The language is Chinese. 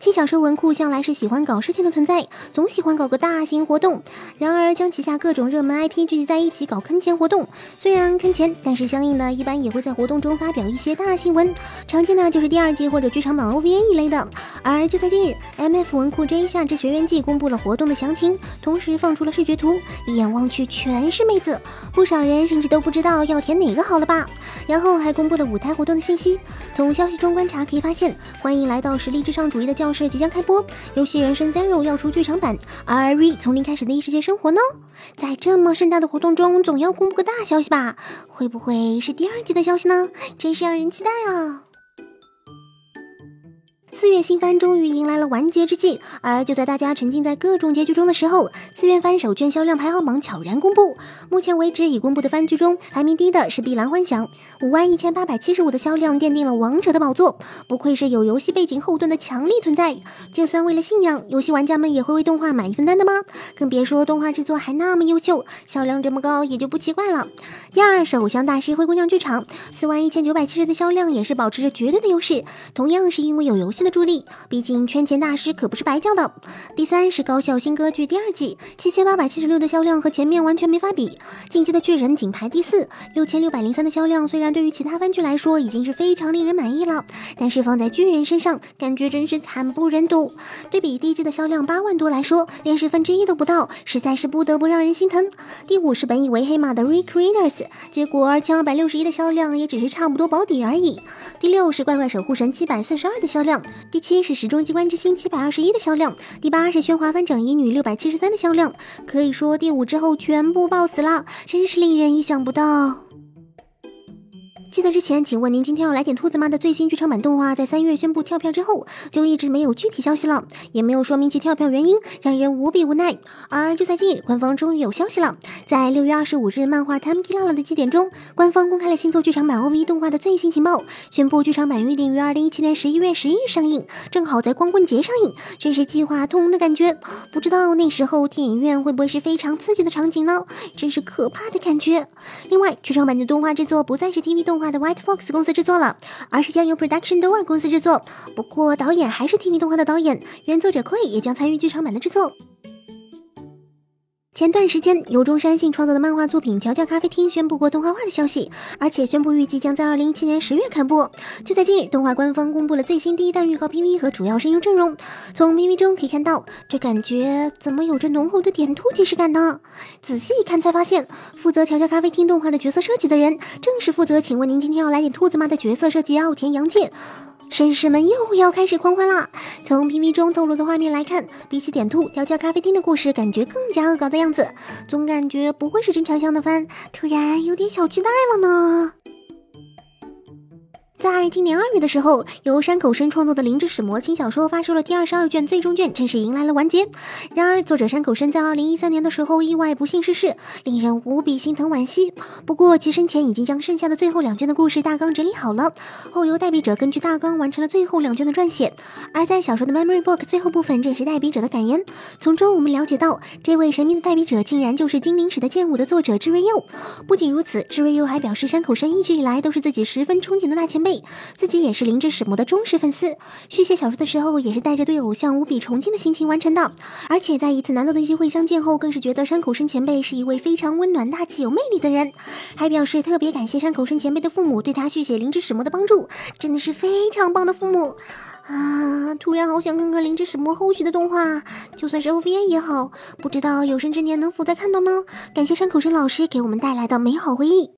轻小说文库向来是喜欢搞事情的存在，总喜欢搞个大型活动。然而，将旗下各种热门 IP 聚集在一起搞坑钱活动，虽然坑钱，但是相应的一般也会在活动中发表一些大新闻。常见的就是第二季或者剧场版 OVA 一类的。而就在近日，MF 文库 J 夏之学院季公布了活动的详情，同时放出了视觉图，一眼望去全是妹子，不少人甚至都不知道要填哪个好了吧？然后还公布了舞台活动的信息。从消息中观察可以发现，欢迎来到实力至上主义的教是即将开播，游戏人生 Zero 要出剧场版，而 Re 从零开始的异世界生活呢？在这么盛大的活动中，总要公布个大消息吧？会不会是第二季的消息呢？真是让人期待啊！四月新番终于迎来了完结之际，而就在大家沉浸在各种结局中的时候，四月番首卷销量排行榜悄然公布。目前为止已公布的番剧中，排名低的是《碧蓝幻想》，五万一千八百七十五的销量奠定了王者的宝座。不愧是有游戏背景后盾的强力存在，就算为了信仰，游戏玩家们也会为动画买一份单的吗？更别说动画制作还那么优秀，销量这么高也就不奇怪了。第二是《偶像大师灰姑娘剧场》，四万一千九百七十的销量也是保持着绝对的优势，同样是因为有游戏。的助力，毕竟圈钱大师可不是白叫的。第三是高校新歌剧第二季，七千八百七十六的销量和前面完全没法比。进击的巨人仅排第四，六千六百零三的销量，虽然对于其他番剧来说已经是非常令人满意了，但是放在巨人身上，感觉真是惨不忍睹。对比第一季的销量八万多来说，连十分之一都不到，实在是不得不让人心疼。第五是本以为黑马的 Recreators，结果二千二百六十一的销量也只是差不多保底而已。第六是怪怪守护神七百四十二的销量。第七是时钟机关之星七百二十一的销量，第八是喧哗翻整衣女六百七十三的销量，可以说第五之后全部爆死了，真是令人意想不到。记得之前，请问您今天要来点兔子吗的最新剧场版动画，在三月宣布跳票之后，就一直没有具体消息了，也没有说明其跳票原因，让人无比无奈。而就在近日，官方终于有消息了，在六月二十五日漫画 Time Killer 的祭典中，官方公开了新作剧场版 OV 动画的最新情报，宣布剧场版预定于二零一七年十一月十一日上映，正好在光棍节上映，真是计划通的感觉。不知道那时候电影院会不会是非常刺激的场景呢？真是可怕的感觉。另外，剧场版的动画制作不再是 TV 动。画的 White Fox 公司制作了，而是将由 Production Door 公司制作。不过导演还是 TV 动画的导演，原作者 Koi 也将参与剧场版的制作。前段时间，由中山信创作的漫画作品《调教咖啡厅》宣布过动画化的消息，而且宣布预计将在二零一七年十月开播。就在近日，动画官方公布了最新第一弹预告 PV 和主要声优阵容。从 PV 中可以看到，这感觉怎么有着浓厚的点兔即视感呢？仔细一看才发现，负责《调教咖啡厅》动画的角色设计的人，正是负责“请问您今天要来点兔子吗”的角色设计奥田洋介。绅士们又要开始狂欢啦！从 PV 中透露的画面来看，比起点兔调教咖啡厅的故事，感觉更加恶搞的样，总感觉不会是真长相的番，突然有点小期待了呢。在今年二月的时候，由山口生创作的《灵之使魔》轻小说发售了第二十二卷最终卷，正式迎来了完结。然而，作者山口生在二零一三年的时候意外不幸逝世，令人无比心疼惋惜。不过，其生前已经将剩下的最后两卷的故事大纲整理好了，后由代笔者根据大纲完成了最后两卷的撰写。而在小说的 Memory Book 最后部分，正是代笔者的感言。从中我们了解到，这位神秘的代笔者竟然就是《精灵使的剑舞》的作者志瑞佑。不仅如此，志瑞佑还表示，山口生一直以来都是自己十分憧憬的大前辈。自己也是灵之使魔的忠实粉丝，续写小说的时候也是带着对偶像无比崇敬的心情完成的。而且在一次难得的机会相见后，更是觉得山口深前辈是一位非常温暖、大气、有魅力的人，还表示特别感谢山口深前辈的父母对他续写灵之使魔的帮助，真的是非常棒的父母啊！突然好想看看灵之使魔后续的动画，就算是 OVA 也好，不知道有生之年能否再看到呢？感谢山口生老师给我们带来的美好回忆。